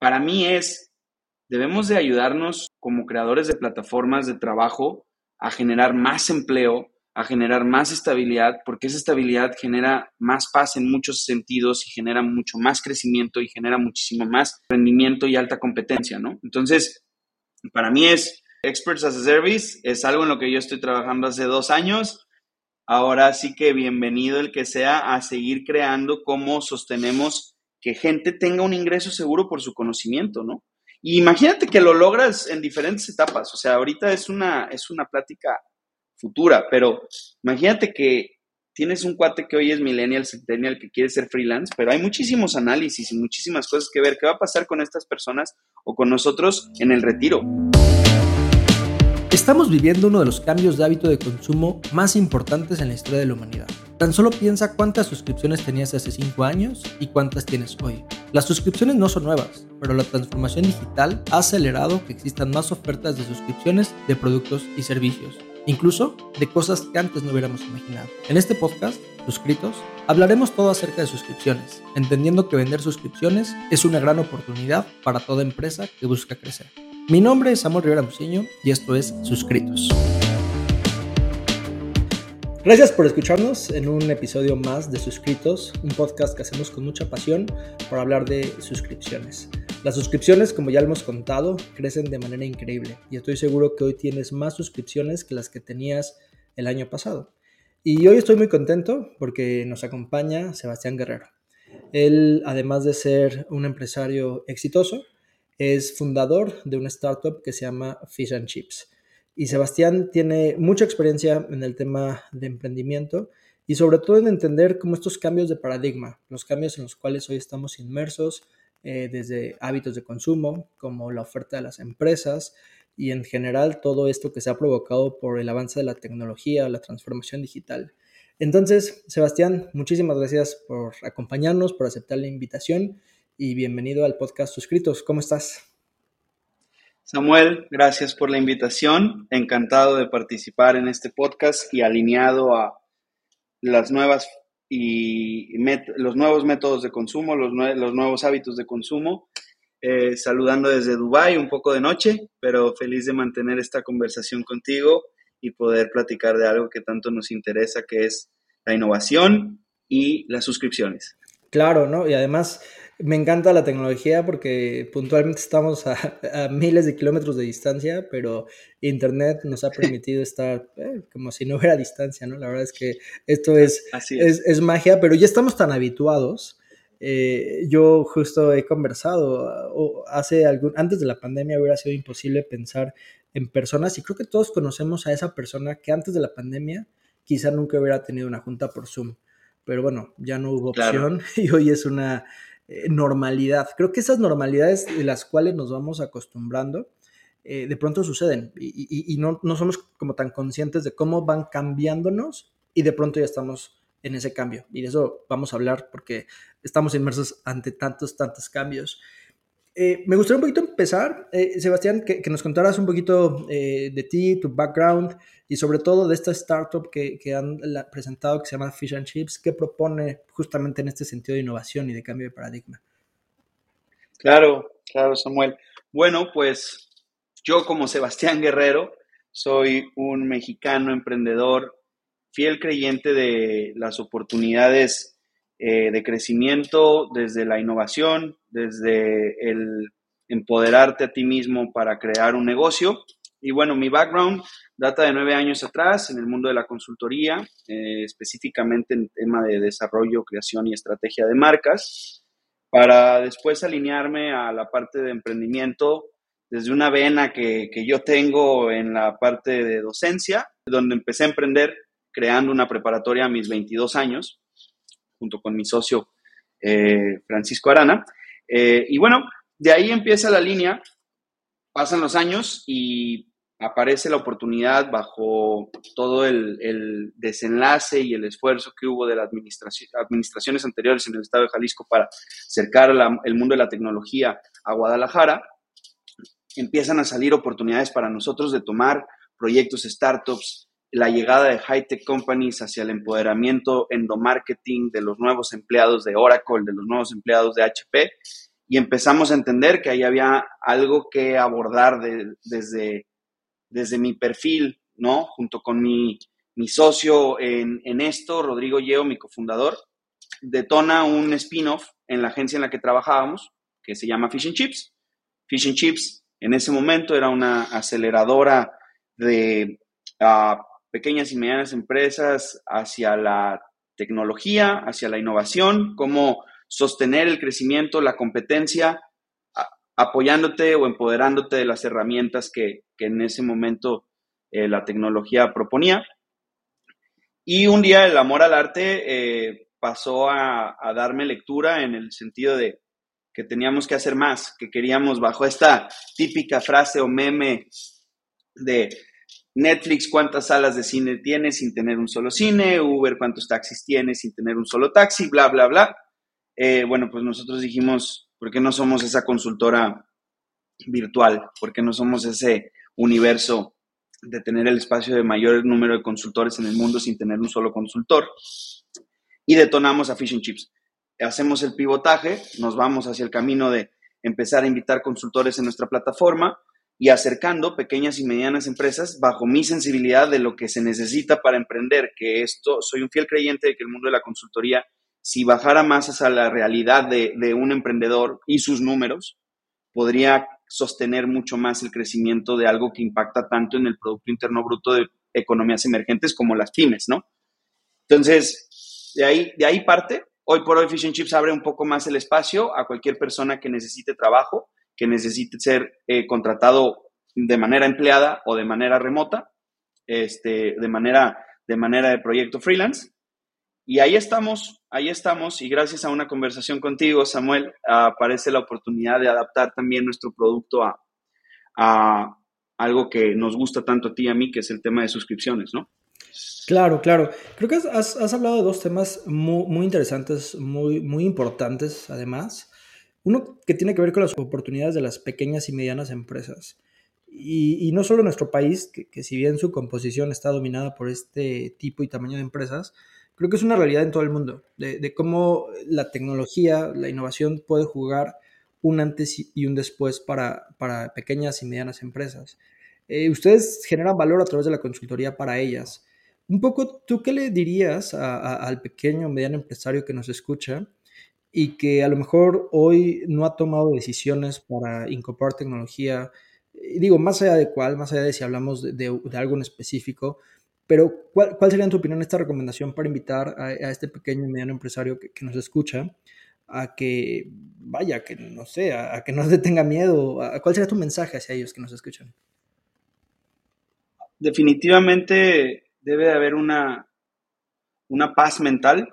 para mí es, debemos de ayudarnos como creadores de plataformas de trabajo a generar más empleo, a generar más estabilidad, porque esa estabilidad genera más paz en muchos sentidos y genera mucho más crecimiento y genera muchísimo más rendimiento y alta competencia, ¿no? Entonces, para mí es Experts as a Service, es algo en lo que yo estoy trabajando hace dos años. Ahora sí que bienvenido el que sea a seguir creando cómo sostenemos que gente tenga un ingreso seguro por su conocimiento, ¿no? Y imagínate que lo logras en diferentes etapas. O sea, ahorita es una, es una plática futura, pero imagínate que tienes un cuate que hoy es millennial, centennial, que quiere ser freelance, pero hay muchísimos análisis y muchísimas cosas que ver. ¿Qué va a pasar con estas personas o con nosotros en el retiro? Estamos viviendo uno de los cambios de hábito de consumo más importantes en la historia de la humanidad. Tan solo piensa cuántas suscripciones tenías hace 5 años y cuántas tienes hoy. Las suscripciones no son nuevas, pero la transformación digital ha acelerado que existan más ofertas de suscripciones de productos y servicios, incluso de cosas que antes no hubiéramos imaginado. En este podcast, Suscritos, hablaremos todo acerca de suscripciones, entendiendo que vender suscripciones es una gran oportunidad para toda empresa que busca crecer. Mi nombre es Samuel Rivera Muciño y esto es Suscritos. Gracias por escucharnos en un episodio más de Suscritos, un podcast que hacemos con mucha pasión para hablar de suscripciones. Las suscripciones, como ya hemos contado, crecen de manera increíble y estoy seguro que hoy tienes más suscripciones que las que tenías el año pasado. Y hoy estoy muy contento porque nos acompaña Sebastián Guerrero. Él, además de ser un empresario exitoso, es fundador de una startup que se llama Fish and Chips. Y Sebastián tiene mucha experiencia en el tema de emprendimiento y sobre todo en entender cómo estos cambios de paradigma, los cambios en los cuales hoy estamos inmersos, eh, desde hábitos de consumo, como la oferta de las empresas y en general todo esto que se ha provocado por el avance de la tecnología, la transformación digital. Entonces, Sebastián, muchísimas gracias por acompañarnos, por aceptar la invitación y bienvenido al podcast Suscritos. ¿Cómo estás? Samuel, gracias por la invitación. Encantado de participar en este podcast y alineado a las nuevas y los nuevos métodos de consumo, los, los nuevos hábitos de consumo. Eh, saludando desde Dubai, un poco de noche, pero feliz de mantener esta conversación contigo y poder platicar de algo que tanto nos interesa, que es la innovación y las suscripciones. Claro, ¿no? Y además me encanta la tecnología porque puntualmente estamos a, miles de kilómetros de distancia, pero Internet nos ha permitido estar eh, como si no hubiera distancia, ¿no? La verdad es que esto es, es. magia, pero ya estamos tan habituados. Eh, yo justo he conversado, hace algún, antes de la pandemia hubiera sido imposible pensar en personas y creo que todos conocemos a esa persona que antes de la pandemia quizá nunca hubiera tenido una junta por Zoom. Pero bueno, ya no hubo opción y hoy es una, eh, normalidad. Creo que esas normalidades de las cuales nos vamos acostumbrando, eh, de pronto suceden y, no, somos como tan conscientes de cómo van cambiándonos y de pronto ya estamos en ese cambio. Y de eso vamos a hablar porque estamos inmersos ante tantos, tantos cambios. Eh, me gustaría un poquito empezar, Sebastián, que, nos contaras un poquito de ti, tu background y sobre todo de esta startup que, han presentado que se llama Fish and Chips, que propone justamente en este sentido de innovación y de cambio de paradigma. Claro, claro, Samuel. Bueno, pues yo como Sebastián Guerrero soy un mexicano emprendedor, fiel creyente de las oportunidades eh, de crecimiento desde la innovación, desde el empoderarte a ti mismo para crear un negocio. Y bueno, mi background data de nueve años atrás en el mundo de la consultoría, eh, específicamente en tema de desarrollo, creación y estrategia de marcas, para después alinearme a la parte de emprendimiento desde una vena que, yo tengo en la parte de docencia, donde empecé a emprender creando una preparatoria a mis 22 años, junto con mi socio eh, Francisco Arana. Eh, y bueno, de ahí empieza la línea, pasan los años y aparece la oportunidad bajo todo el, desenlace y el esfuerzo que hubo de las administraciones anteriores en el estado de Jalisco para acercar el mundo de la tecnología a Guadalajara, empiezan a salir oportunidades para nosotros de tomar proyectos startups, la llegada de high-tech companies hacia el empoderamiento endomarketing de los nuevos empleados de Oracle, de los nuevos empleados de HP, y empezamos a entender que ahí había algo que abordar desde, desde mi perfil, ¿no? Junto con mi, socio en, en, esto, Rodrigo Yeo, mi cofundador, detona un spin-off en la agencia en la que trabajábamos, que se llama Fish and Chips. Fish and Chips en ese momento era una aceleradora de uh, pequeñas y medianas empresas hacia la tecnología, hacia la innovación, cómo sostener el crecimiento, la competencia, apoyándote o empoderándote de las herramientas que, en ese momento eh, la tecnología proponía. Y un día el amor al arte eh, pasó a, darme lectura en el sentido de que teníamos que hacer más, que queríamos bajo esta típica frase o meme de Netflix cuántas salas de cine tiene sin tener un solo cine, Uber cuántos taxis tiene sin tener un solo taxi, bla, bla, bla. Eh, bueno, pues nosotros dijimos, ¿por qué no somos esa consultora virtual? ¿Por qué no somos ese universo de tener el espacio de mayor número de consultores en el mundo sin tener un solo consultor? Y detonamos a Fish Chips. Hacemos el pivotaje, nos vamos hacia el camino de empezar a invitar consultores en nuestra plataforma y acercando pequeñas y medianas empresas bajo mi sensibilidad de lo que se necesita para emprender, que esto, soy un fiel creyente de que el mundo de la consultoría si bajara más a la realidad de, un emprendedor y sus números, podría sostener mucho más el crecimiento de algo que impacta tanto en el Producto Interno Bruto de economías emergentes como las pymes, ¿no? Entonces, de ahí, de ahí parte. Hoy por hoy Fish Chips abre un poco más el espacio a cualquier persona que necesite trabajo, que necesite ser eh, contratado de manera empleada o de manera remota, este, de, manera, de manera de proyecto freelance. Y ahí estamos, ahí estamos, y gracias a una conversación contigo, Samuel, aparece la oportunidad de adaptar también nuestro producto a, algo que nos gusta tanto a ti y a mí, que es el tema de suscripciones, ¿no? Claro, claro. Creo que has, hablado de dos temas muy, interesantes, muy, muy importantes, además. Uno que tiene que ver con las oportunidades de las pequeñas y medianas empresas. Y, no solo nuestro país, que, que, si bien su composición está dominada por este tipo y tamaño de empresas, creo que es una realidad en todo el mundo, de, cómo la tecnología, la innovación puede jugar un antes y un después para, para pequeñas y medianas empresas. Eh, ustedes generan valor a través de la consultoría para ellas. Un poco, ¿tú qué le dirías al pequeño o mediano empresario que nos escucha y que a lo mejor hoy no ha tomado decisiones para incorporar tecnología? digo, más allá de cuál, más allá de si hablamos de, de algo en específico, pero, ¿cuál, sería, en tu opinión, esta recomendación para invitar a, este pequeño y mediano empresario que, nos escucha a que, vaya, que no sé, a, que no le tenga miedo? ¿Cuál sería tu mensaje hacia ellos que nos escuchan? Definitivamente debe de haber una, una paz mental,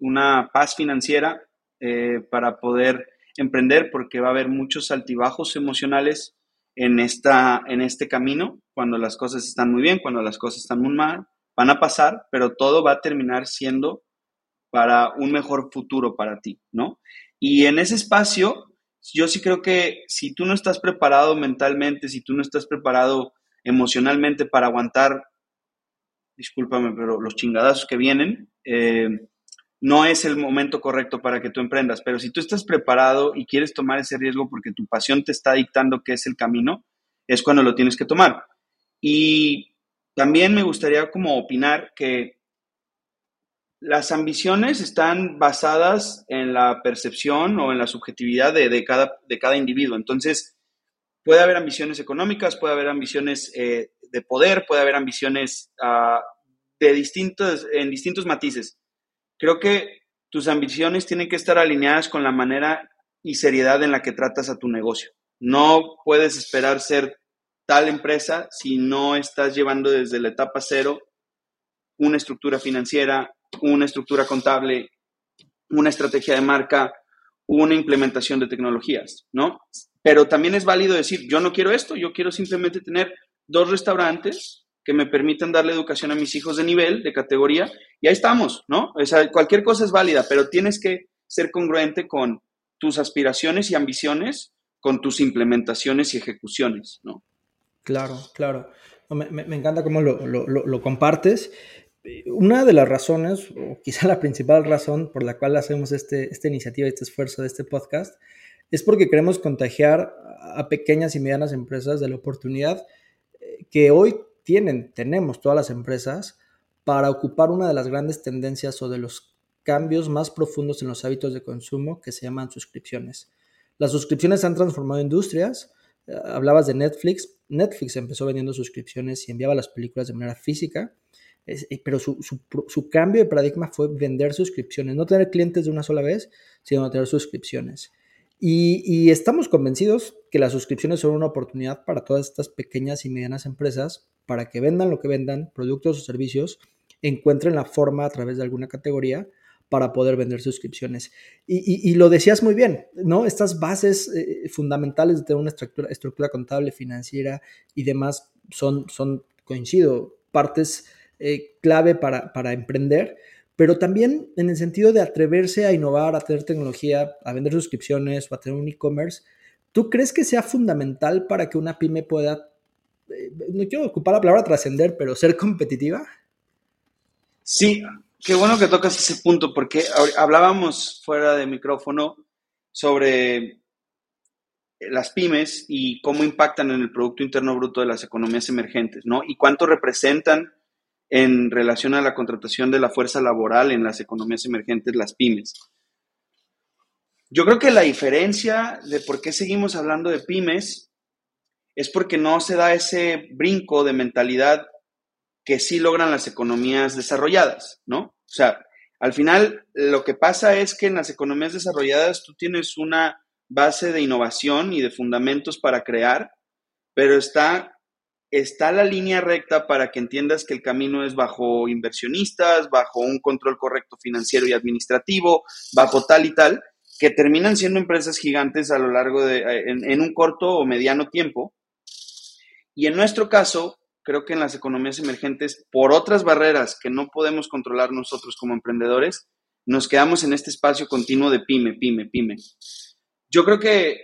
una paz financiera eh, para poder emprender, porque va a haber muchos altibajos emocionales en, esta, en este camino, cuando las cosas están muy bien, cuando las cosas están muy mal, van a pasar, pero todo va a terminar siendo para un mejor futuro para ti, ¿no? Y en ese espacio, yo sí creo que si tú no estás preparado mentalmente, si tú no estás preparado emocionalmente para aguantar, discúlpame, pero los chingadazos que vienen, eh, no es el momento correcto para que tú emprendas, pero si tú estás preparado y quieres tomar ese riesgo porque tu pasión te está dictando que es el camino, es cuando lo tienes que tomar. Y también me gustaría como opinar que las ambiciones están basadas en la percepción o en la subjetividad de, cada, de cada individuo. Entonces, puede haber ambiciones económicas, puede haber ambiciones eh, de poder, puede haber ambiciones ah, de distintos, en distintos matices Creo que tus ambiciones tienen que estar alineadas con la manera y seriedad en la que tratas a tu negocio. No puedes esperar ser tal empresa si no estás llevando desde la etapa cero una estructura financiera, una estructura contable, una estrategia de marca, una implementación de tecnologías, ¿no? Pero también es válido decir, yo no quiero esto, yo quiero simplemente tener dos restaurantes que me permitan darle educación a mis hijos de nivel, de categoría, y ahí estamos, ¿no? O sea, cualquier cosa es válida, pero tienes que ser congruente con tus aspiraciones y ambiciones, con tus implementaciones y ejecuciones, ¿no? Claro, claro. Me, encanta cómo lo, compartes. Una de las razones, o quizá la principal razón por la cual hacemos este, esta iniciativa, este esfuerzo de este podcast, es porque queremos contagiar a pequeñas y medianas empresas de la oportunidad eh, que hoy tenemos todas las empresas para ocupar una de las grandes tendencias o de los cambios más profundos en los hábitos de consumo que se llaman suscripciones. Las suscripciones han transformado industrias. Eh, hablabas de Netflix. Netflix empezó vendiendo suscripciones y enviaba las películas de manera física, eh, pero su, cambio de paradigma fue vender suscripciones, no tener clientes de una sola vez, sino tener suscripciones. Y, estamos convencidos que las suscripciones son una oportunidad para todas estas pequeñas y medianas empresas para que vendan lo que vendan, productos o servicios, encuentren la forma a través de alguna categoría para poder vender suscripciones. Y, lo decías muy bien, ¿no? Estas bases eh, fundamentales de tener una estructura, estructura, contable, financiera y demás son, son coincido, partes eh, clave para, para emprender, pero también en el sentido de atreverse a innovar, a tener tecnología, a vender suscripciones o a tener un e-commerce. ¿Tú crees que sea fundamental para que una pyme pueda, no quiero ocupar la palabra trascender, pero ser competitiva? Sí, Qué bueno que tocas ese punto, porque hablábamos fuera de micrófono sobre las pymes y cómo impactan en el Producto Interno Bruto de las economías emergentes, ¿no? Y cuánto representan en relación a la contratación de la fuerza laboral en las economías emergentes las pymes. Yo creo que la diferencia de por qué seguimos hablando de pymes es porque no se da ese brinco de mentalidad que sí logran las economías desarrolladas, ¿no? O sea, al final lo que pasa es que en las economías desarrolladas tú tienes una base de innovación y de fundamentos para crear, pero está, está la línea recta para que entiendas que el camino es bajo inversionistas, bajo un control correcto financiero y administrativo, bajo tal y tal, que terminan siendo empresas gigantes a lo largo de, en, en un corto o mediano tiempo. Y en nuestro caso, creo que en las economías emergentes, por otras barreras que no podemos controlar nosotros como emprendedores, nos quedamos en este espacio continuo de pyme, pyme, pyme. Yo creo que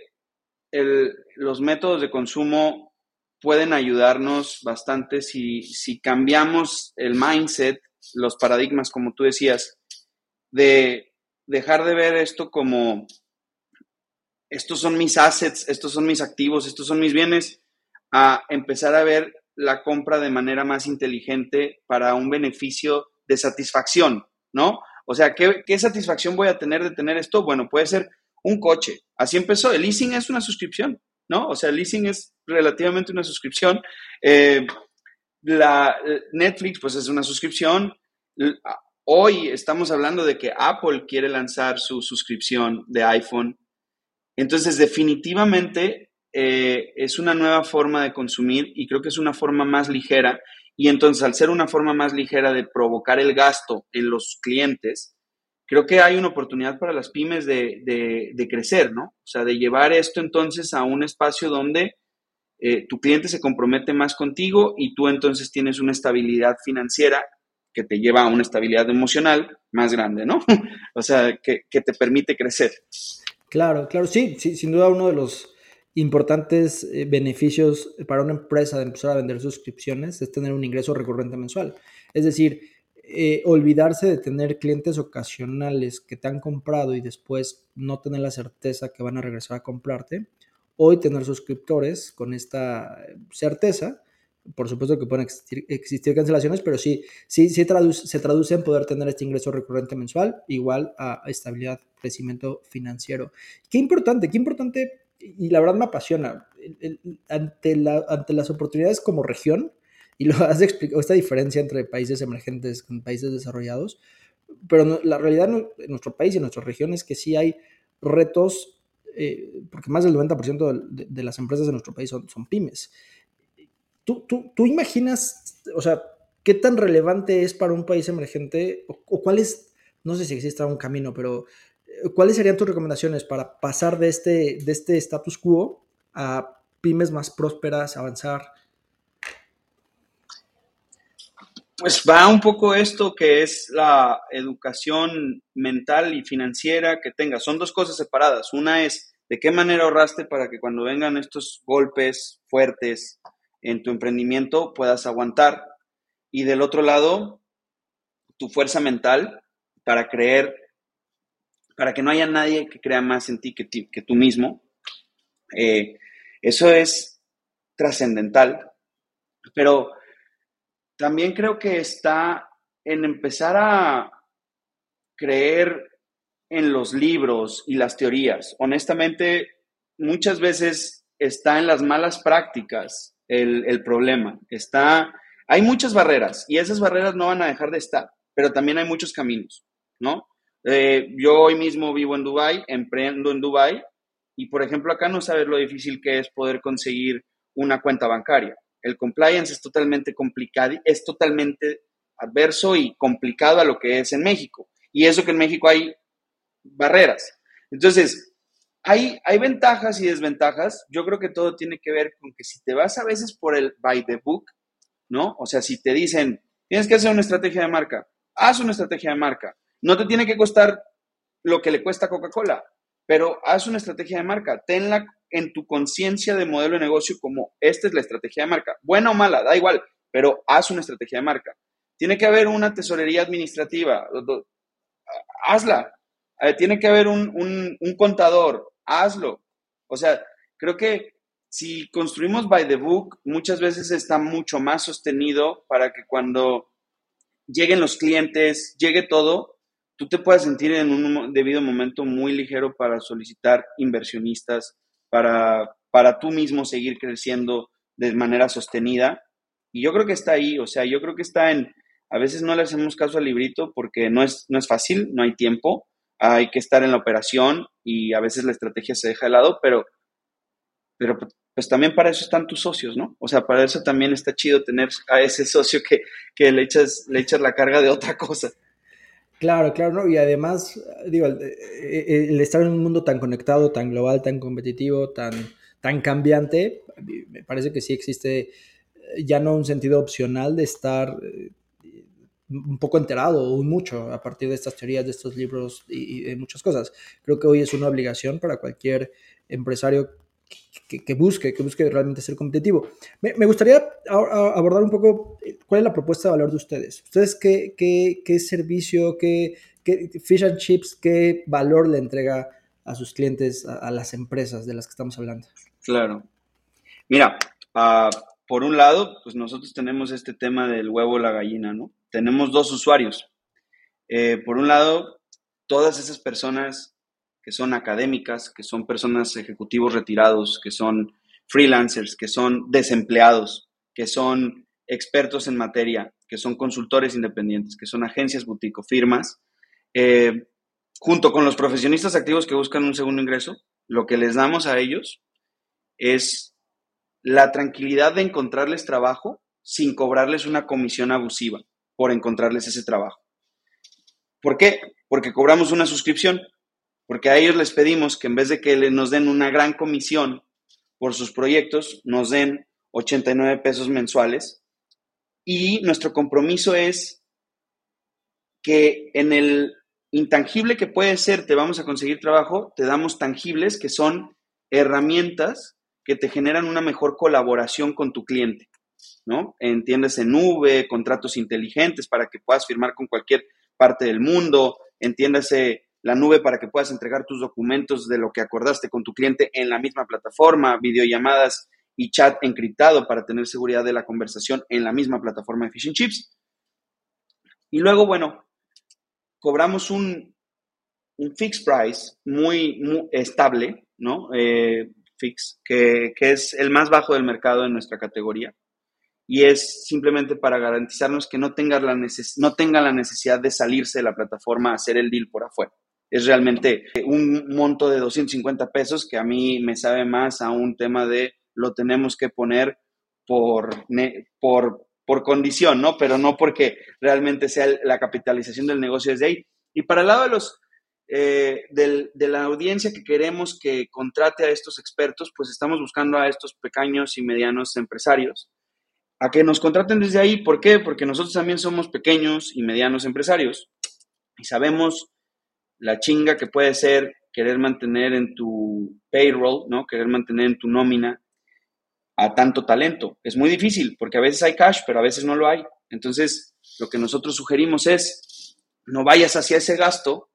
los métodos de consumo pueden ayudarnos bastante si, si cambiamos el mindset, los paradigmas, como tú decías, de dejar de ver esto como estos son mis assets, estos son mis activos, estos son mis bienes, a empezar a ver la compra de manera más inteligente para un beneficio de satisfacción, ¿no? O sea, ¿qué, satisfacción voy a tener de tener esto? Bueno, puede ser un coche. Así empezó. El leasing es una suscripción, ¿no? O sea, el leasing es relativamente una suscripción. Eh, la Netflix, pues es una suscripción. Hoy estamos hablando de que Apple quiere lanzar su suscripción de iPhone. Entonces, definitivamente eh, es una nueva forma de consumir y creo que es una forma más ligera. Y entonces, al ser una forma más ligera de provocar el gasto en los clientes, creo que hay una oportunidad para las pymes de, crecer, ¿no? O sea, de llevar esto entonces a un espacio donde eh, tu cliente se compromete más contigo y tú entonces tienes una estabilidad financiera que te lleva a una estabilidad emocional más grande, ¿no? o sea, que, que, te permite crecer. Claro, claro, sí, sin duda uno de los importantes eh, beneficios para una empresa de empezar a vender suscripciones es tener un ingreso recurrente mensual. Es decir, eh, olvidarse de tener clientes ocasionales que te han comprado y después no tener la certeza que van a regresar a comprarte. Hoy tener suscriptores con esta certeza. Por supuesto que pueden existir, cancelaciones, pero sí, sí, sí se traduce en poder tener este ingreso recurrente mensual igual a estabilidad, crecimiento financiero. Qué importante, qué importante y la verdad me apasiona. ante, la, ante las oportunidades como región, y lo has explicado, esta diferencia entre países emergentes con países desarrollados, pero la realidad en nuestro país y en nuestra región es que sí hay retos, eh, porque más del 90% de, de, las empresas de nuestro país son, son pymes. ¿Tú, tú, ¿Tú, imaginas, o sea, qué tan relevante es para un país emergente, o, o cuál es, no sé si exista un camino, pero ¿cuáles serían tus recomendaciones para pasar de este, de este status quo a pymes más prósperas, avanzar? Pues va un poco esto que es la educación mental y financiera que tengas. Son dos cosas separadas. Una es de qué manera ahorraste para que cuando vengan estos golpes fuertes en tu emprendimiento puedas aguantar. Y del otro lado, tu fuerza mental para creer para que no haya nadie que crea más en ti que, tú mismo. Eh, eso es trascendental, pero también creo que está en empezar a creer en los libros y las teorías. Honestamente, muchas veces está en las malas prácticas el, problema. Está, hay muchas barreras y esas barreras no van a dejar de estar, pero también hay muchos caminos, ¿no? Eh, yo hoy mismo vivo en Dubai, emprendo en Dubai y, por ejemplo, acá no sabes lo difícil que es poder conseguir una cuenta bancaria. El compliance es totalmente complicado, es totalmente adverso y complicado a lo que es en México. Y eso que en México hay barreras. Entonces, hay, hay ventajas y desventajas. Yo creo que todo tiene que ver con que si te vas a veces por el by the book, ¿no? O sea, si te dicen, tienes que hacer una estrategia de marca, haz una estrategia de marca. No te tiene que costar lo que le cuesta Coca-Cola, pero haz una estrategia de marca. Tenla en tu conciencia de modelo de negocio como esta es la estrategia de marca. Buena o mala, da igual, pero haz una estrategia de marca. Tiene que haber una tesorería administrativa, hazla. Eh, tiene que haber un, contador, hazlo. O sea, creo que si construimos by the book, muchas veces está mucho más sostenido para que cuando lleguen los clientes, llegue todo, tú te puedas sentir en un debido momento muy ligero para solicitar inversionistas, para, para tú mismo seguir creciendo de manera sostenida. Y yo creo que está ahí, o sea, yo creo que está en, a veces no le hacemos caso al librito porque no es, no es fácil, no hay tiempo, hay que estar en la operación y a veces la estrategia se deja de lado, pero, pero pues también para eso están tus socios, ¿no? O sea, para eso también está chido tener a ese socio que, que le, echas, le echas la carga de otra cosa. Claro, claro, ¿no? Y además, digo, el, estar en un mundo tan conectado, tan global, tan competitivo, tan, tan cambiante, me parece que sí existe ya no un sentido opcional de estar eh, un poco enterado o mucho a partir de estas teorías, de estos libros y, de muchas cosas. Creo que hoy es una obligación para cualquier empresario que, busque, que busque realmente ser competitivo. Me, gustaría abordar un poco eh, cuál es la propuesta de valor de ustedes. ¿Ustedes qué, qué, qué servicio, qué, qué, fish and chips, qué valor le entrega a sus clientes, a, las empresas de las que estamos hablando? Claro. Mira, uh, por un lado, pues nosotros tenemos este tema del huevo la gallina, ¿no? Tenemos dos usuarios. Eh, por un lado, todas esas personas que son académicas, que son personas ejecutivos retirados, que son freelancers, que son desempleados, que son expertos en materia, que son consultores independientes, que son agencias boutique firmas, eh, junto con los profesionistas activos que buscan un segundo ingreso, lo que les damos a ellos es la tranquilidad de encontrarles trabajo sin cobrarles una comisión abusiva por encontrarles ese trabajo. ¿Por qué? Porque cobramos una suscripción, porque a ellos les pedimos que en vez de que nos den una gran comisión por sus proyectos, nos den 89 pesos mensuales y nuestro compromiso es que en el intangible que puede ser te vamos a conseguir trabajo, te damos tangibles que son herramientas que te generan una mejor colaboración con tu cliente, ¿no? Entiendes en nube, contratos inteligentes para que puedas firmar con cualquier parte del mundo, entiéndase la nube para que puedas entregar tus documentos de lo que acordaste con tu cliente en la misma plataforma, videollamadas y chat encriptado para tener seguridad de la conversación en la misma plataforma de Phishing Chips. Y luego, bueno, cobramos un, un fixed price muy, estable, ¿no? Eh, Fix, que, es el más bajo del mercado en nuestra categoría. Y es simplemente para garantizarnos que no tengan la, no tenga la necesidad de salirse de la plataforma a hacer el deal por afuera. Es realmente un monto de 250 pesos que a mí me sabe más a un tema de lo tenemos que poner por, por, por condición, ¿no? Pero no porque realmente sea la capitalización del negocio desde ahí. Y para el lado de los eh, de la audiencia que queremos que contrate a estos expertos, pues estamos buscando a estos pequeños y medianos empresarios a que nos contraten desde ahí. ¿Por qué? Porque nosotros también somos pequeños y medianos empresarios y sabemos la chinga que puede ser querer mantener en tu payroll, ¿no? Querer mantener en tu nómina a tanto talento. Es muy difícil porque a veces hay cash, pero a veces no lo hay. Entonces, lo que nosotros sugerimos es, no vayas hacia ese gasto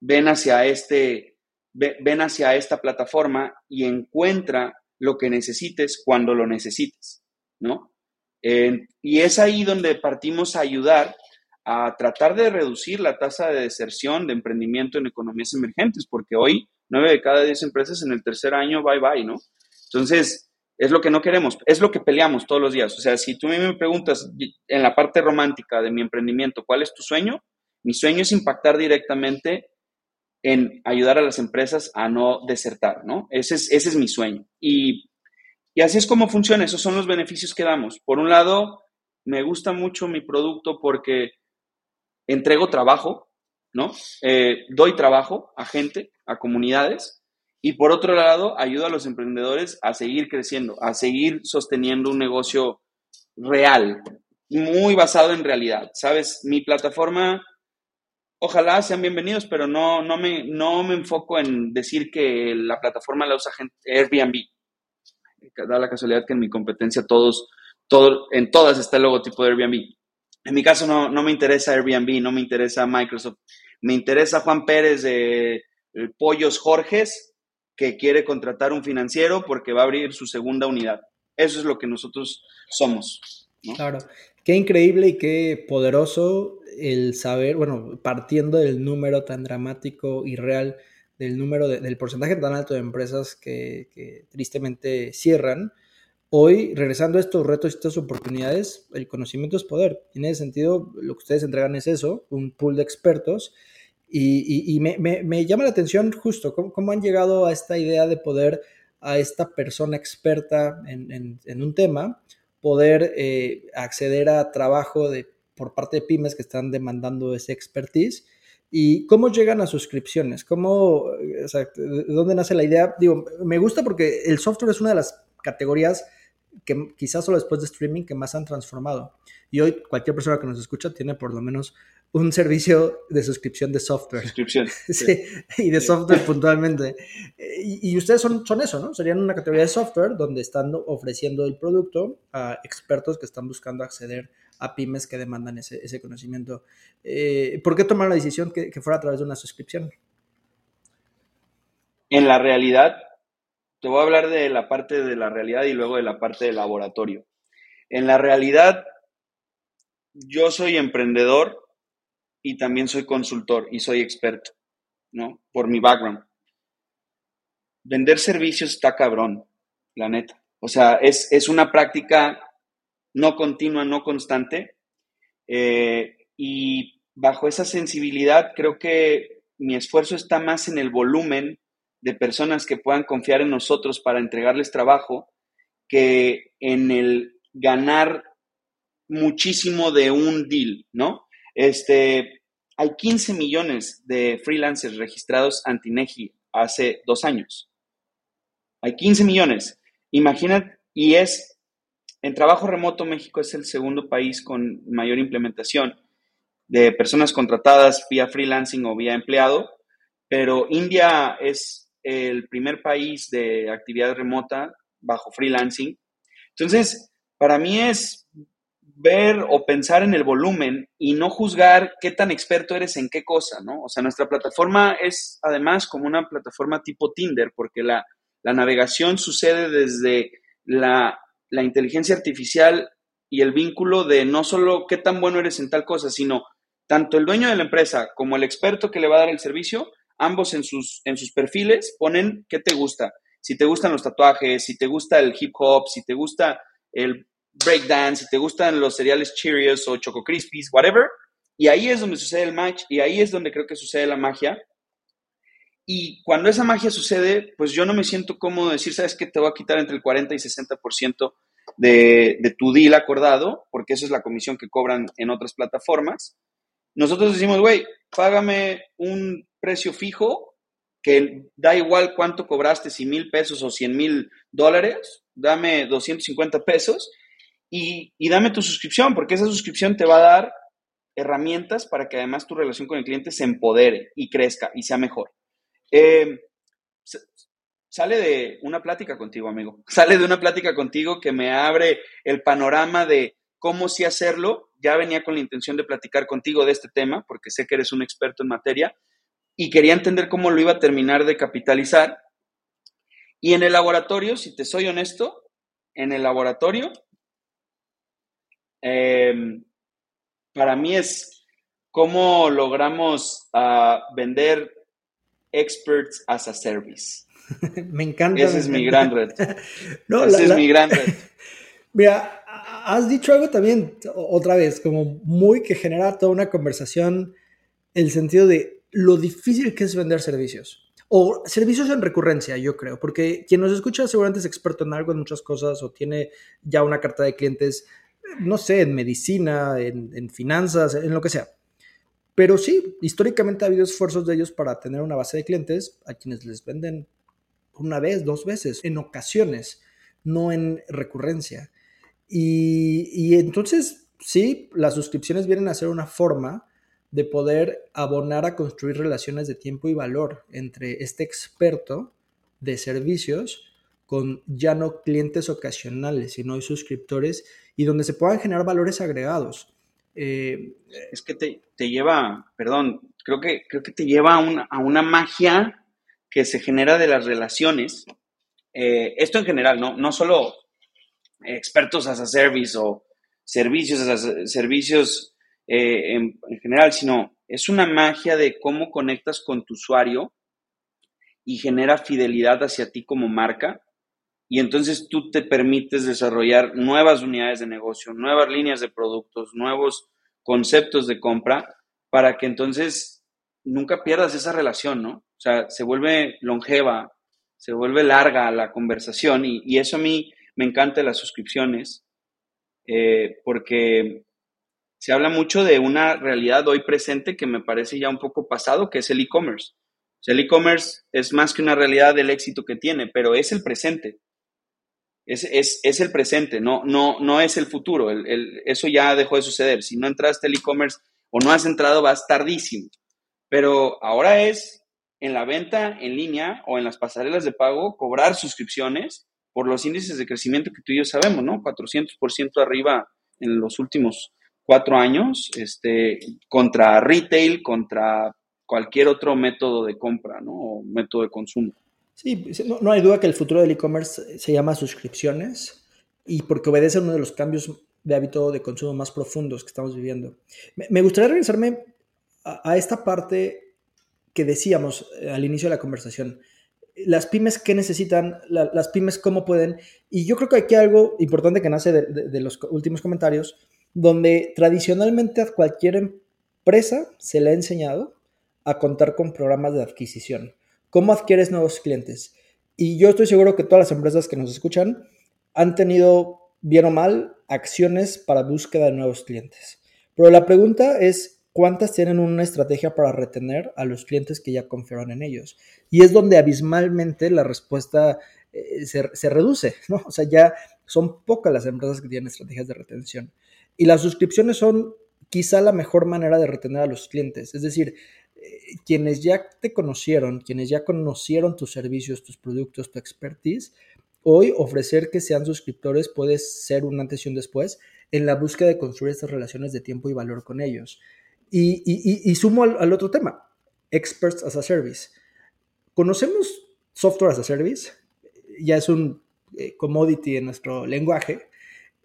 ven hacia, este, ven hacia esta plataforma y encuentra lo que necesites cuando lo necesites, ¿no? y es ahí donde partimos a ayudar a tratar de reducir la tasa de deserción de emprendimiento en economías emergentes, porque hoy nueve de cada diez empresas en el tercer año, bye bye, ¿no? Entonces, es lo que no queremos, es lo que peleamos todos los días. O sea, si tú me preguntas en la parte romántica de mi emprendimiento, ¿cuál es tu sueño? Mi sueño es impactar directamente en ayudar a las empresas a no desertar, ¿no? Ese es, ese es mi sueño. Y, y así es como funciona, esos son los beneficios que damos. Por un lado, me gusta mucho mi producto porque entrego trabajo, ¿no? Eh, doy trabajo a gente, a comunidades, y por otro lado, ayudo a los emprendedores a seguir creciendo, a seguir sosteniendo un negocio real, muy basado en realidad. Sabes, mi plataforma, ojalá sean bienvenidos, pero no, no, me, no me enfoco en decir que la plataforma la usa gente, Airbnb. Da la casualidad que en mi competencia todos, todo, en todas está el logotipo de Airbnb. En mi caso no, no me interesa Airbnb, no me interesa Microsoft. Me interesa Juan Pérez de eh, Pollos Jorges, que quiere contratar un financiero porque va a abrir su segunda unidad. Eso es lo que nosotros somos. Claro. Qué increíble y qué poderoso el saber, bueno, partiendo del número tan dramático y real, del número, del porcentaje tan alto de empresas que tristemente cierran, Hoy, regresando a estos retos y estas oportunidades, el conocimiento es poder. En ese sentido, lo que ustedes entregan es eso, un pool de expertos. Y, me, llama la atención justo cómo, han llegado a esta idea de poder a esta persona experta en, un tema, poder eh, acceder a trabajo de, por parte de pymes que están demandando ese expertise. ¿Y cómo llegan a suscripciones? ¿Cómo, ¿De dónde nace la idea? Digo, me gusta porque el software es una de las categorías que quizás solo después de streaming que más han transformado. Y hoy cualquier persona que nos escucha tiene por lo menos un servicio de suscripción de software. Suscripción. Sí, y de software puntualmente. Y, ustedes son, son eso, ¿no? Serían una categoría de software donde están ofreciendo el producto a expertos que están buscando acceder a pymes que demandan ese, ese conocimiento. Eh, ¿Por qué tomar la decisión que, que fuera a través de una suscripción? En la realidad, te voy a hablar de la parte de la realidad y luego de la parte del laboratorio. En la realidad, yo soy emprendedor y también soy consultor y soy experto, ¿no? Por mi background. Vender servicios está cabrón, la neta. O sea, es, una práctica no continua, no constante. Eh, y bajo esa sensibilidad, creo que mi esfuerzo está más en el volumen de personas que puedan confiar en nosotros para entregarles trabajo que en el ganar muchísimo de un deal, ¿no? Este, hay 15 millones de freelancers registrados ante INEGI hace dos años. Hay 15 millones. Imagina, y es, en trabajo remoto México es el segundo país con mayor implementación de personas contratadas vía freelancing o vía empleado, pero India es el primer país de actividad remota bajo freelancing. Entonces, para mí es ver o pensar en el volumen y no juzgar qué tan experto eres en qué cosa, ¿no? O sea, nuestra plataforma es además como una plataforma tipo Tinder, porque la, navegación sucede desde la, la inteligencia artificial y el vínculo de no solo qué tan bueno eres en tal cosa, sino tanto el dueño de la empresa como el experto que le va a dar el servicio ambos en sus, en sus perfiles ponen qué te gusta. Si te gustan los tatuajes, si te gusta el hip hop, si te gusta el breakdance, si te gustan los cereales Cheerios o Choco Crispies, whatever. Y ahí es donde sucede el match y ahí es donde creo que sucede la magia. Y cuando esa magia sucede, pues yo no me siento cómodo decir, sabes que te voy a quitar entre el 40 y 60% de, de tu deal acordado, porque esa es la comisión que cobran en otras plataformas. Nosotros decimos, güey, págame un precio fijo, que da igual cuánto cobraste, si mil pesos o cien mil dólares, dame 250 pesos y, dame tu suscripción, porque esa suscripción te va a dar herramientas para que además tu relación con el cliente se empodere y crezca y sea mejor. Eh, sale de una plática contigo, amigo. Sale de una plática contigo que me abre el panorama de cómo sí hacerlo. Ya venía con la intención de platicar contigo de este tema, porque sé que eres un experto en materia, y quería entender cómo lo iba a terminar de capitalizar. Y en el laboratorio, si te soy honesto, en el laboratorio, em, para mí es cómo logramos ah, vender experts as a service. me encanta. Ese es mi gran reto. Ese es mi gran reto. Mira, has dicho algo también, otra vez, como muy que genera toda una conversación, el sentido de lo difícil que es vender servicios. O servicios en recurrencia, yo creo, porque quien nos escucha seguramente es experto en algo, en muchas cosas, o tiene ya una carta de clientes, no sé, en medicina, en, finanzas, en lo que sea. Pero sí, históricamente ha habido esfuerzos de ellos para tener una base de clientes a quienes les venden una vez, dos veces, en ocasiones, no en recurrencia. Y, y entonces, sí, las suscripciones vienen a ser una forma de poder abonar a construir relaciones de tiempo y valor entre este experto de servicios con ya no clientes ocasionales, sino suscriptores y donde se puedan generar valores agregados. Eh, es que te, lleva, perdón, creo que, creo que te lleva a una, a una magia que se genera de las relaciones. Eh, esto en general, ¿no? no solo expertos as a service o servicios as servicios eh, en, general, sino es una magia de cómo conectas con tu usuario y genera fidelidad hacia ti como marca. Y entonces tú te permites desarrollar nuevas unidades de negocio, nuevas líneas de productos, nuevos conceptos de compra, para que entonces nunca pierdas esa relación, ¿no? O sea, se vuelve longeva, se vuelve larga la conversación y, eso a mí me encanta de las suscripciones, eh, porque se habla mucho de una realidad hoy presente que me parece ya un poco pasado, que es el e-commerce. el e-commerce es más que una realidad del éxito que tiene, pero es el presente. Es, el presente, no, no, no es el futuro. eso ya dejó de suceder. Si no entraste al e-commerce o no has entrado, vas tardísimo. Pero ahora es en la venta en línea o en las pasarelas de pago cobrar suscripciones por los índices de crecimiento que tú y yo sabemos, ¿no? 400% arriba en los últimos cuatro años este, contra retail, contra cualquier otro método de compra, ¿no? O método de consumo. Sí, no, hay duda que el futuro del e-commerce se llama suscripciones y porque obedece a uno de los cambios de hábito de consumo más profundos que estamos viviendo. Me, gustaría regresarme a, esta parte que decíamos eh, al inicio de la conversación. Las pymes, ¿qué necesitan? las pymes, ¿cómo pueden? Y yo creo que aquí hay algo importante que nace de los últimos comentarios, donde tradicionalmente a cualquier empresa se le ha enseñado a contar con programas de adquisición. ¿Cómo adquieres nuevos clientes? Y yo estoy seguro que todas las empresas que nos escuchan han tenido, bien o mal, acciones para búsqueda de nuevos clientes. Pero la pregunta es, ¿cuántas tienen una estrategia para retener a los clientes que ya confiaron en ellos? Y es donde abismalmente la respuesta eh, se, reduce, ¿no? O sea, ya son pocas las empresas que tienen estrategias de retención. Y las suscripciones son quizá la mejor manera de retener a los clientes. Es decir, eh, quienes ya te conocieron, quienes ya conocieron tus servicios, tus productos, tu expertise, hoy ofrecer que sean suscriptores puede ser un antes y un después en la búsqueda de construir estas relaciones de tiempo y valor con ellos. Y, sumo al, otro tema, experts as a service. ¿Conocemos software as a service? Ya es un eh, commodity en nuestro lenguaje,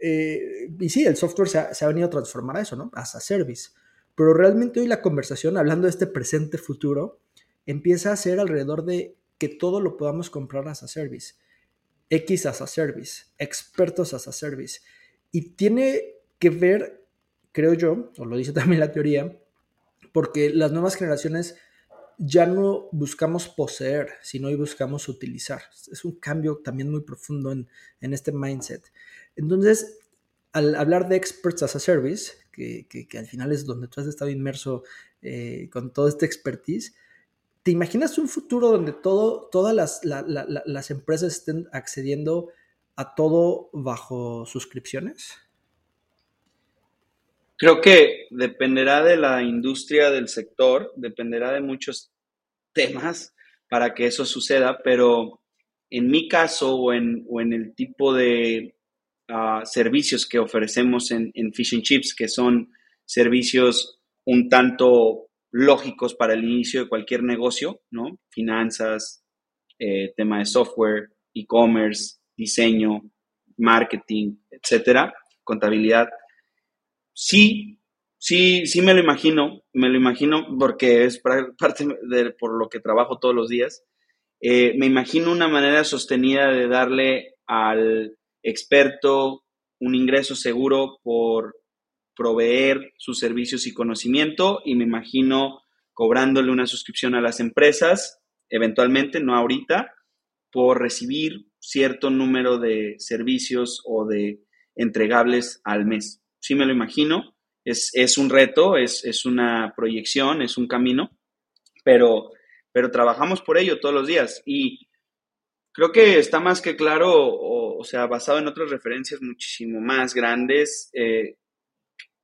eh, y sí, el software se ha, venido a transformar a eso, ¿no? As a service. Pero realmente hoy la conversación, hablando de este presente futuro, empieza a ser alrededor de que todo lo podamos comprar as a service. X as a service, expertos as a service. Y tiene que ver, creo yo, o lo dice también la teoría, porque las nuevas generaciones ya no buscamos poseer, sino hoy buscamos utilizar. Es un cambio también muy profundo en, en este mindset. Entonces, al hablar de experts as a service, que, al final es donde tú has estado inmerso eh, con todo este expertise, ¿te imaginas un futuro donde todas las, empresas estén accediendo a todo bajo suscripciones? Creo que dependerá de la industria del sector, dependerá de muchos temas para que eso suceda, pero en mi caso o en, o en el tipo de servicios que ofrecemos en, en Fish and Chips, que son servicios un tanto lógicos para el inicio de cualquier negocio, ¿no? Finanzas, eh, tema de software, e-commerce, diseño, marketing, etcétera, contabilidad. Sí, sí, sí me lo imagino, me lo imagino porque es parte de por lo que trabajo todos los días. Eh, me imagino una manera sostenida de darle al experto un ingreso seguro por proveer sus servicios y conocimiento y me imagino cobrándole una suscripción a las empresas, eventualmente, no ahorita, por recibir cierto número de servicios o de entregables al mes. Sí me lo imagino, es, es un reto, es, es, una proyección, es un camino, pero, pero trabajamos por ello todos los días y creo que está más que claro, o, sea, basado en otras referencias muchísimo más grandes, eh,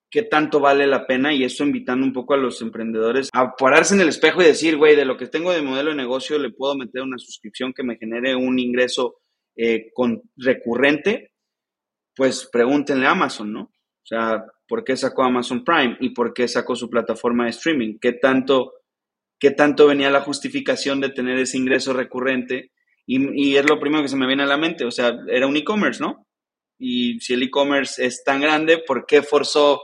qué tanto vale la pena y eso invitando un poco a los emprendedores a pararse en el espejo y decir, güey, de lo que tengo de modelo de negocio le puedo meter una suscripción que me genere un ingreso eh, con, recurrente, pues pregúntenle a Amazon, ¿no? O sea, ¿por qué sacó Amazon Prime y por qué sacó su plataforma de streaming? ¿Qué tanto, qué tanto venía la justificación de tener ese ingreso recurrente? Y, y es lo primero que se me viene a la mente, o sea, era un e-commerce, ¿no? Y si el e-commerce es tan grande, ¿por qué forzó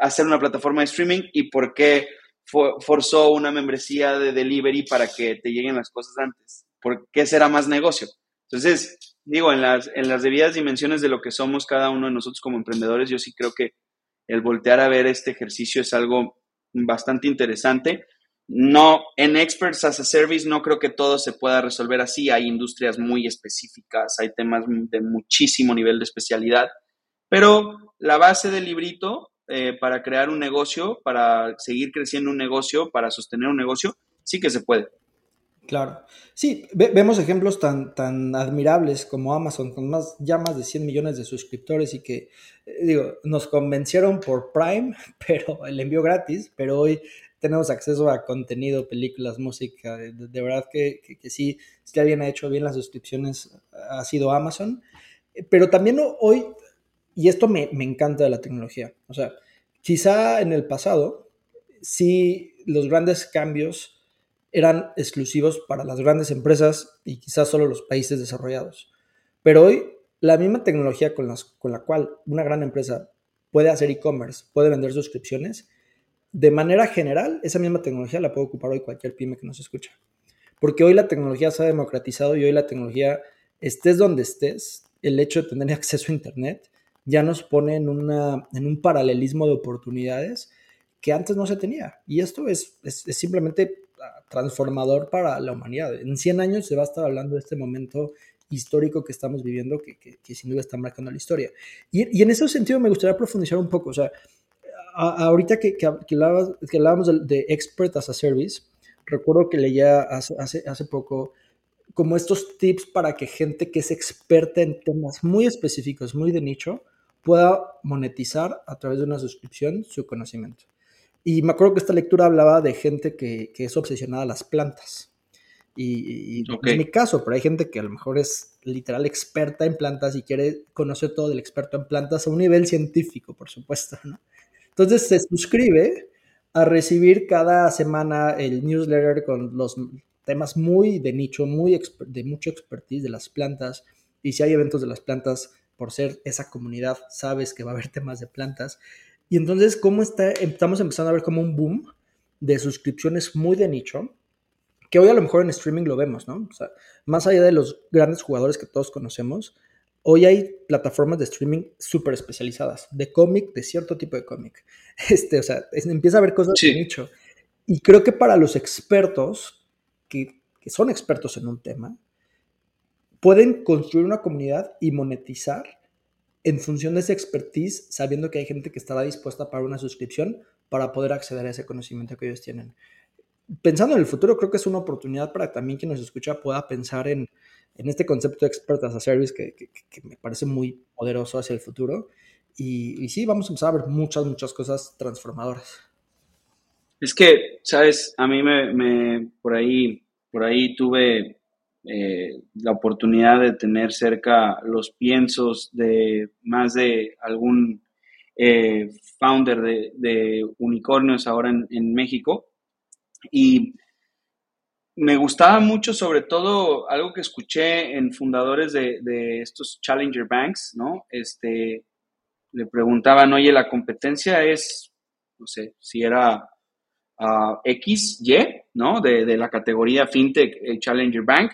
hacer una plataforma de streaming y por qué forzó una membresía de delivery para que te lleguen las cosas antes? ¿Por qué será más negocio? Entonces, digo, en las, en las debidas dimensiones de lo que somos cada uno de nosotros como emprendedores, yo sí creo que el voltear a ver este ejercicio es algo bastante interesante. No, en Experts as a Service no creo que todo se pueda resolver así. Hay industrias muy específicas, hay temas de muchísimo nivel de especialidad, pero la base del librito eh, para crear un negocio, para seguir creciendo un negocio, para sostener un negocio, sí que se puede. Claro. Sí, vemos ejemplos tan, tan admirables como Amazon, con más, ya más de 100 millones de suscriptores y que, eh, digo, nos convencieron por Prime, pero el envío gratis, pero hoy tenemos acceso a contenido, películas, música. De, verdad que, que, sí, si alguien ha hecho bien las suscripciones, ha sido Amazon. Pero también hoy y esto me, encanta de la tecnología. O sea, quizá en el pasado, sí los grandes cambios eran exclusivos para las grandes empresas y quizás solo los países desarrollados. Pero hoy, la misma tecnología con, las, con la cual una gran empresa puede hacer e-commerce, puede vender suscripciones, de manera general, esa misma tecnología la puede ocupar hoy cualquier pyme que nos escucha. Porque hoy la tecnología se ha democratizado y hoy la tecnología, estés donde estés, el hecho de tener acceso a Internet ya nos pone en, una, en un paralelismo de oportunidades que antes no se tenía. Y esto es, es, simplemente ah, transformador para la humanidad. En 100 años se va a estar hablando de este momento histórico que estamos viviendo, que, que, sin duda está marcando la historia. Y, y, en ese sentido me gustaría profundizar un poco. O sea, ahorita que, que, hablábamos de, de, Expert as a Service, recuerdo que leía hace, hace, hace poco como estos tips para que gente que es experta en temas muy específicos, muy de nicho, pueda monetizar a través de una suscripción su conocimiento. Y me acuerdo que esta lectura hablaba de gente que, es obsesionada a las plantas. Y, en mi caso, pero hay gente que a lo mejor es literal experta en plantas y quiere conocer todo del experto en plantas a un nivel científico, por supuesto. Entonces se suscribe a recibir cada semana el newsletter con los temas muy de nicho, muy de mucho expertise de las plantas. Y si hay eventos de las plantas, por ser esa comunidad, sabes que va a haber temas de plantas. Y entonces, ¿cómo está? Estamos empezando a ver como un boom de suscripciones muy de nicho, que hoy a lo mejor en streaming lo vemos, ¿no? O sea, más allá de los grandes jugadores que todos conocemos, hoy hay plataformas de streaming súper especializadas, de cómic, de cierto tipo de cómic. Este, o sea, empieza a haber cosas de nicho. Y creo que para los expertos, que, que son expertos en un tema, pueden construir una comunidad y monetizar en función de esa expertise, sabiendo que hay gente que estará dispuesta a pagar una suscripción para poder acceder a ese conocimiento que ellos tienen. Pensando en el futuro, creo que es una oportunidad para también quien nos escucha pueda pensar en, este concepto de Expert as a Service que, me parece muy poderoso hacia el futuro. Y, sí, vamos a empezar a ver muchas, muchas cosas transformadoras. Es que, sabes, a mí me, por ahí, por ahí tuve eh, la oportunidad de tener cerca los piensos de más de algún eh, founder de, unicornios ahora en, México. Y me gustaba mucho, sobre todo, algo que escuché en fundadores de, de estos Challenger Banks, ¿no? Este, le preguntaban, oye, la competencia es, no sé, si era uh, X, Y, ¿no? De, de, la categoría FinTech el Challenger Bank.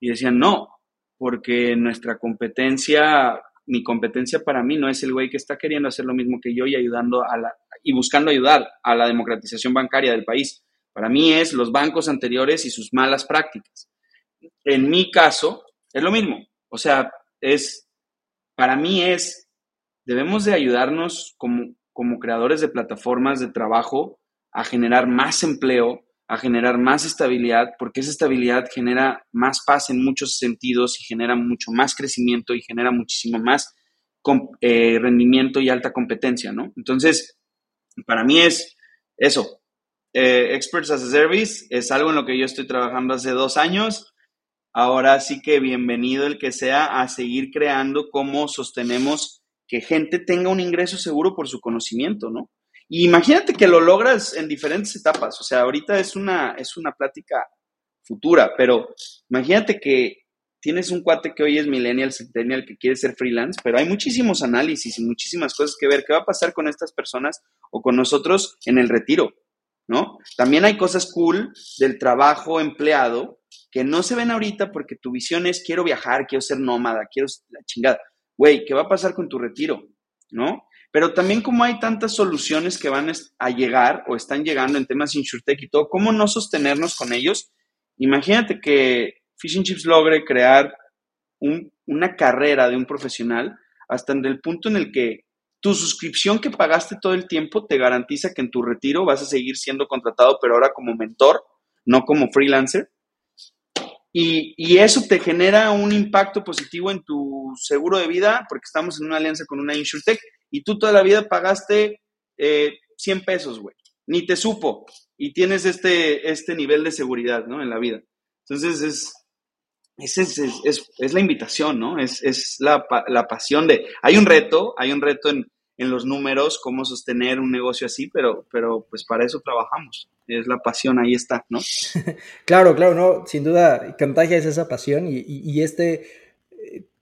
Y decían, no, porque nuestra competencia, mi competencia para mí no es el güey que está queriendo hacer lo mismo que yo y ayudando a la, y buscando ayudar a la democratización bancaria del país. Para mí es los bancos anteriores y sus malas prácticas. En mi caso, es lo mismo. O sea, es, para mí es, debemos de ayudarnos como, como creadores de plataformas de trabajo a generar más empleo, a generar más estabilidad, porque esa estabilidad genera más paz en muchos sentidos y genera mucho más crecimiento y genera muchísimo más eh, rendimiento y alta competencia, ¿no? Entonces, para mí es eso. Eh, Experts as a Service es algo en lo que yo estoy trabajando hace dos años. Ahora sí que bienvenido el que sea a seguir creando cómo sostenemos que gente tenga un ingreso seguro por su conocimiento, ¿no? Imagínate que lo logras en diferentes etapas. O sea, ahorita es una, es una plática futura, pero imagínate que tienes un cuate que hoy es millennial, centennial, que quiere ser freelance, pero hay muchísimos análisis y muchísimas cosas que ver. ¿Qué va a pasar con estas personas o con nosotros en el retiro? ¿No? También hay cosas cool del trabajo empleado que no se ven ahorita porque tu visión es quiero viajar, quiero ser nómada, quiero la chingada. Güey, ¿qué va a pasar con tu retiro? ¿No? Pero también como hay tantas soluciones que van a llegar o están llegando en temas InsurTech y todo, ¿cómo no sostenernos con ellos? Imagínate que Fishing Chips logre crear una carrera de un profesional hasta en el punto en el que tu suscripción que pagaste todo el tiempo te garantiza que en tu retiro vas a seguir siendo contratado, pero ahora como mentor, no como freelancer. Y, y, eso te genera un impacto positivo en tu seguro de vida, porque estamos en una alianza con una InsurTech, y tú toda la vida pagaste eh, 100 pesos, güey. Ni te supo. Y tienes este, este nivel de seguridad, ¿no? En la vida. Entonces es, es, es, es, es la invitación, ¿no? Es, la, la, pasión de... Hay un reto, hay un reto en, en, los números, cómo sostener un negocio así, pero, pero pues para eso trabajamos. Es la pasión, ahí está, ¿no? claro, claro, no, sin duda, contagia es esa pasión y, y, y este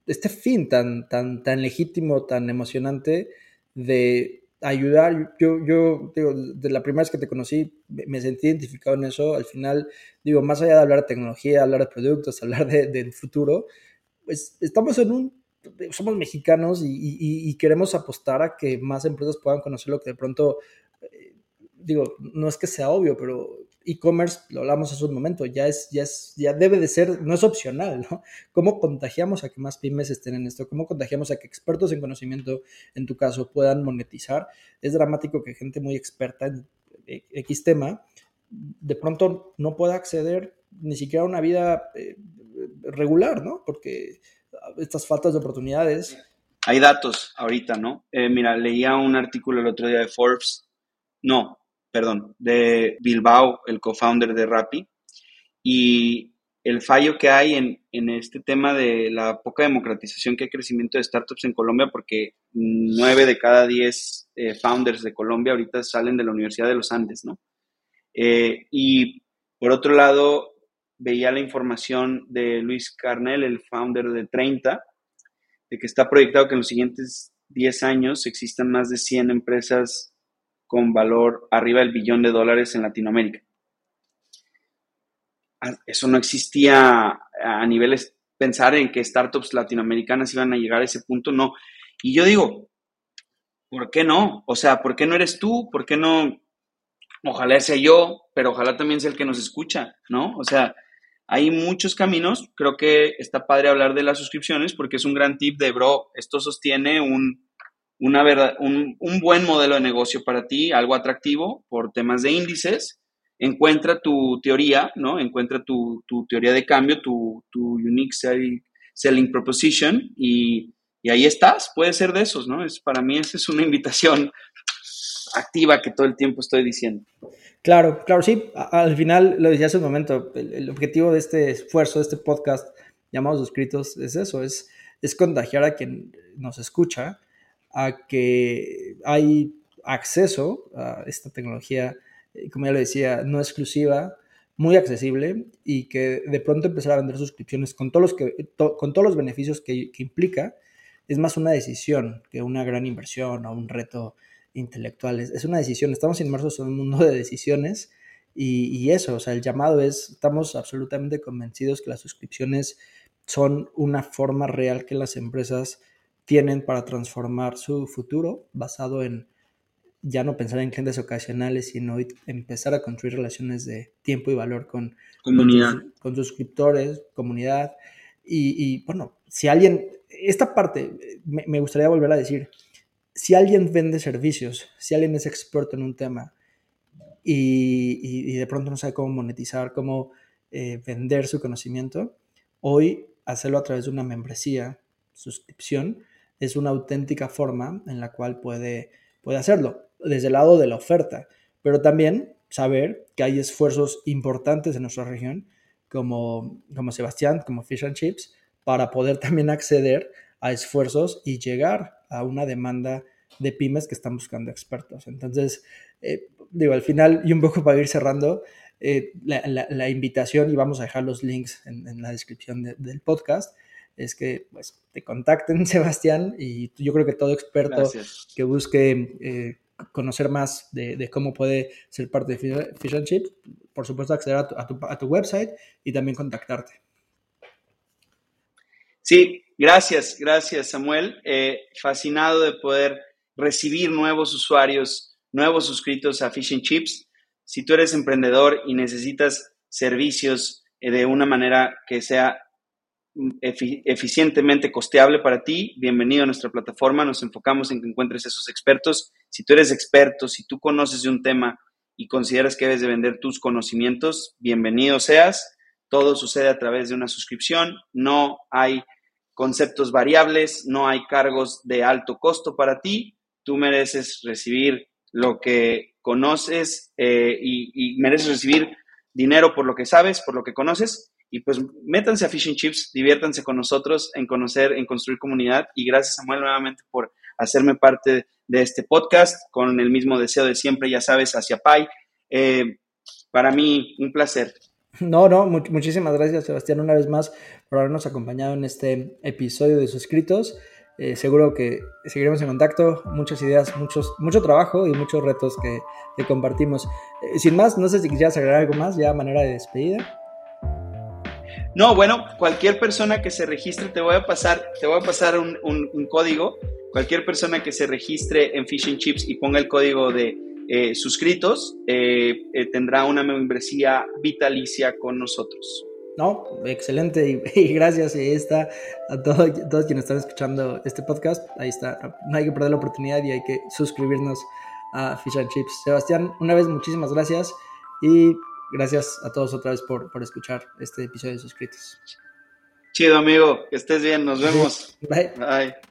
este fin tan, tan, tan legítimo, tan emocionante de ayudar. Yo, yo digo, de la primera vez que te conocí, me sentí identificado en eso. Al final, digo, más allá de hablar de tecnología, hablar de productos, hablar del futuro, pues estamos en un, somos mexicanos y, queremos apostar a que más empresas puedan conocer lo que de pronto, eh, digo, no es que sea obvio, pero e-commerce, lo hablamos hace un momento, ya es, ya es, ya debe de ser, no es opcional, ¿no? ¿Cómo contagiamos a que más pymes estén en esto? ¿Cómo contagiamos a que expertos en conocimiento, en tu caso, puedan monetizar? Es dramático que gente muy experta en X tema de pronto no pueda acceder ni siquiera a una vida eh, regular, ¿no? Porque estas faltas de oportunidades. Hay datos ahorita, ¿no? Eh, mira, leía un artículo el otro día de Forbes, no, perdón, de Bilbao, el co-founder de Rappi, y el fallo que hay en, en, este tema de la poca democratización que hay crecimiento de startups en Colombia, porque nueve de cada diez eh, founders de Colombia ahorita salen de la Universidad de los Andes, ¿no? Eh, y por otro lado, veía la información de Luis Carnel, el founder de 30, de que está proyectado que en los siguientes 10 años existan más de 100 empresas con valor arriba del billón de dólares en Latinoamérica. Ah, eso no existía a niveles, pensar en que startups latinoamericanas iban a llegar a ese punto, no. Y yo digo, ¿por qué no? O sea, ¿por qué no eres tú? ¿Por qué no? Ojalá sea yo, pero ojalá también sea el que nos escucha, ¿no? O sea, hay muchos caminos. Creo que está padre hablar de las suscripciones porque es un gran tip de, bro, esto sostiene un, una verdad, un, un, buen modelo de negocio para ti, algo atractivo por temas de índices. Encuentra tu teoría, ¿no? Encuentra tu, tu teoría de cambio, tu, tu unique selling, proposition y, y, ahí estás. Puede ser de esos, ¿no? Es, para mí esa es una invitación activa que todo el tiempo estoy diciendo. Claro, claro, sí. Al final, lo decía hace un momento, el, objetivo de este esfuerzo, de este podcast llamado Suscritos, es eso, es, es contagiar a quien nos escucha a que hay acceso a esta tecnología eh, como ya lo decía, no exclusiva, muy accesible y que de pronto empezar a vender suscripciones con todos los, con todos los beneficios que, implica, es más una decisión que una gran inversión o un reto intelectual. Es, una decisión, estamos inmersos en un mundo de decisiones y, y, eso, o sea, el llamado es, estamos absolutamente convencidos que las suscripciones son una forma real que las empresas tienen para transformar su futuro basado en ya no pensar en clientes ocasionales, sino empezar a construir relaciones de tiempo y valor con, comunidad. con, suscriptores, comunidad. Y, bueno, si alguien, esta parte me, gustaría volver a decir, si alguien vende servicios, si alguien es experto en un tema y, de pronto no sabe cómo monetizar, cómo eh, vender su conocimiento, hoy hacerlo a través de una membresía, suscripción, es una auténtica forma en la cual puede, puede hacerlo, desde el lado de la oferta, pero también saber que hay esfuerzos importantes en nuestra región, como, como Sebastián, como Fish and Chips, para poder también acceder a esfuerzos y llegar a una demanda de pymes que están buscando expertos. Entonces, eh, digo, al final, y un poco para ir cerrando, eh, la, invitación, y vamos a dejar los links en, la descripción del podcast, es que pues, te contacten, Sebastián, y yo creo que todo experto que busque eh, conocer más de, cómo puede ser parte de Fish and Chips, por supuesto acceder a tu, website y también contactarte. Sí, gracias, gracias Samuel. Eh, fascinado de poder recibir nuevos usuarios, nuevos suscritos a Fish and Chips. Si tú eres emprendedor y necesitas servicios eh, de una manera que sea eficientemente costeable para ti, bienvenido a nuestra plataforma. Nos enfocamos en que encuentres esos expertos. Si tú eres experto, si tú conoces de un tema y consideras que debes de vender tus conocimientos, bienvenido seas. Todo sucede a través de una suscripción. No hay conceptos variables, no hay cargos de alto costo para ti. Tú mereces recibir lo que conoces eh, y, y mereces recibir dinero por lo que sabes, por lo que conoces y pues métanse a Fishing Chips, diviértanse con nosotros en conocer, en construir comunidad. Y gracias Samuel nuevamente por hacerme parte de este podcast con el mismo deseo de siempre, ya sabes, hacia Pai. Eh, para mí, un placer. No, no, muchísimas gracias Sebastián una vez más por habernos acompañado en este episodio de Suscritos. Eh, seguro que seguiremos en contacto, muchas ideas, muchos, mucho trabajo y muchos retos que, compartimos. Eh, sin más, no sé si quisieras agregar algo más ya manera de despedida. No, bueno, cualquier persona que se registre, te voy a pasar, te voy a pasar un, código. Cualquier persona que se registre en Fish Chips y ponga el código de eh, suscritos, eh, eh, tendrá una membresía vitalicia con nosotros. No, excelente y, gracias. Y está a todos, todos quienes están escuchando este podcast. Ahí está. No hay que perder la oportunidad y hay que suscribirnos a Fish Chips. Sebastián, una vez muchísimas gracias y gracias a todos otra vez por, por escuchar este episodio de Suscritos. Chido, amigo. Que estés bien. Nos vemos. Bye. Bye.